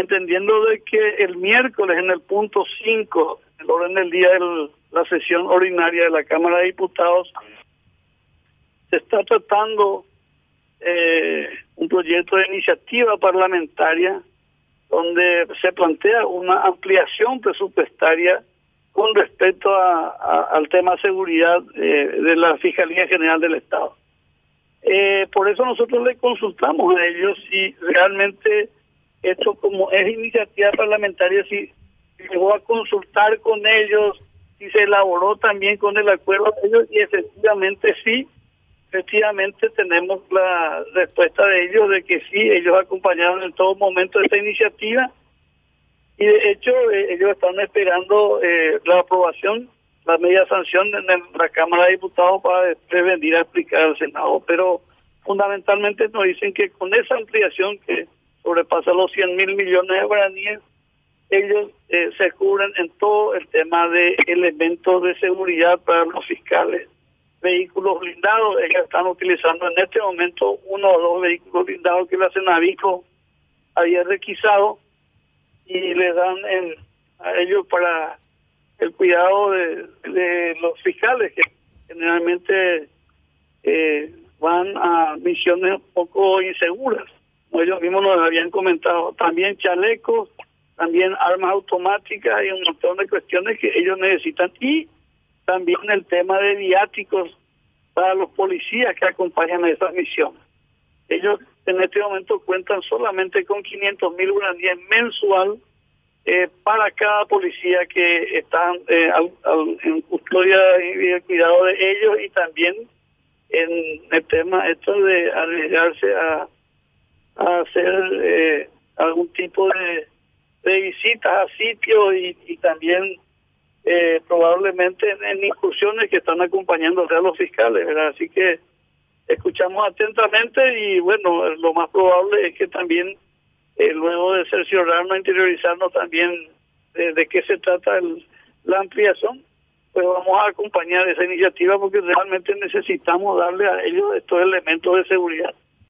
entendiendo de que el miércoles en el punto 5, el orden del día de la sesión ordinaria de la Cámara de Diputados, se está tratando eh, un proyecto de iniciativa parlamentaria donde se plantea una ampliación presupuestaria con respecto a, al tema seguridad eh, de la Fiscalía General del Estado. Eh, por eso nosotros le consultamos a ellos si realmente esto como es iniciativa parlamentaria, si llegó a consultar con ellos, si se elaboró también con el acuerdo de ellos y efectivamente sí, efectivamente tenemos la respuesta de ellos de que sí, ellos acompañaron en todo momento esta iniciativa y de hecho eh, ellos están esperando eh, la aprobación, la media sanción en la Cámara de Diputados para prevenir a explicar al Senado, pero fundamentalmente nos dicen que con esa ampliación que sobrepasa los 100 mil millones de guaraníes, ellos eh, se cubren en todo el tema de elementos de seguridad para los fiscales vehículos blindados. Ellos están utilizando en este momento uno o dos vehículos blindados que la Senavico había requisado y le dan a ellos para el cuidado de, los fiscales que generalmente eh, van a misiones un poco inseguras, como ellos mismos nos habían comentado. También chalecos, también armas automáticas y un montón de cuestiones que ellos necesitan. Y también el tema de viáticos para los policías que acompañan a esas misiones. Ellos en este momento cuentan solamente con 500 mil guaraníes mensual eh, para cada policía que está eh, en custodia y el cuidado de ellos y también en el tema esto de arriesgarse a, hacer eh, algún tipo de, de visitas a sitios y, y también eh, probablemente en, incursiones que están acompañando a los fiscales, ¿verdad? Así que escuchamos atentamente y bueno, lo más probable es que también eh, luego de cerciorarnos, interiorizarnos también de, qué se trata la ampliación, pues vamos a acompañar esa iniciativa porque realmente necesitamos darle a ellos estos elementos de seguridad.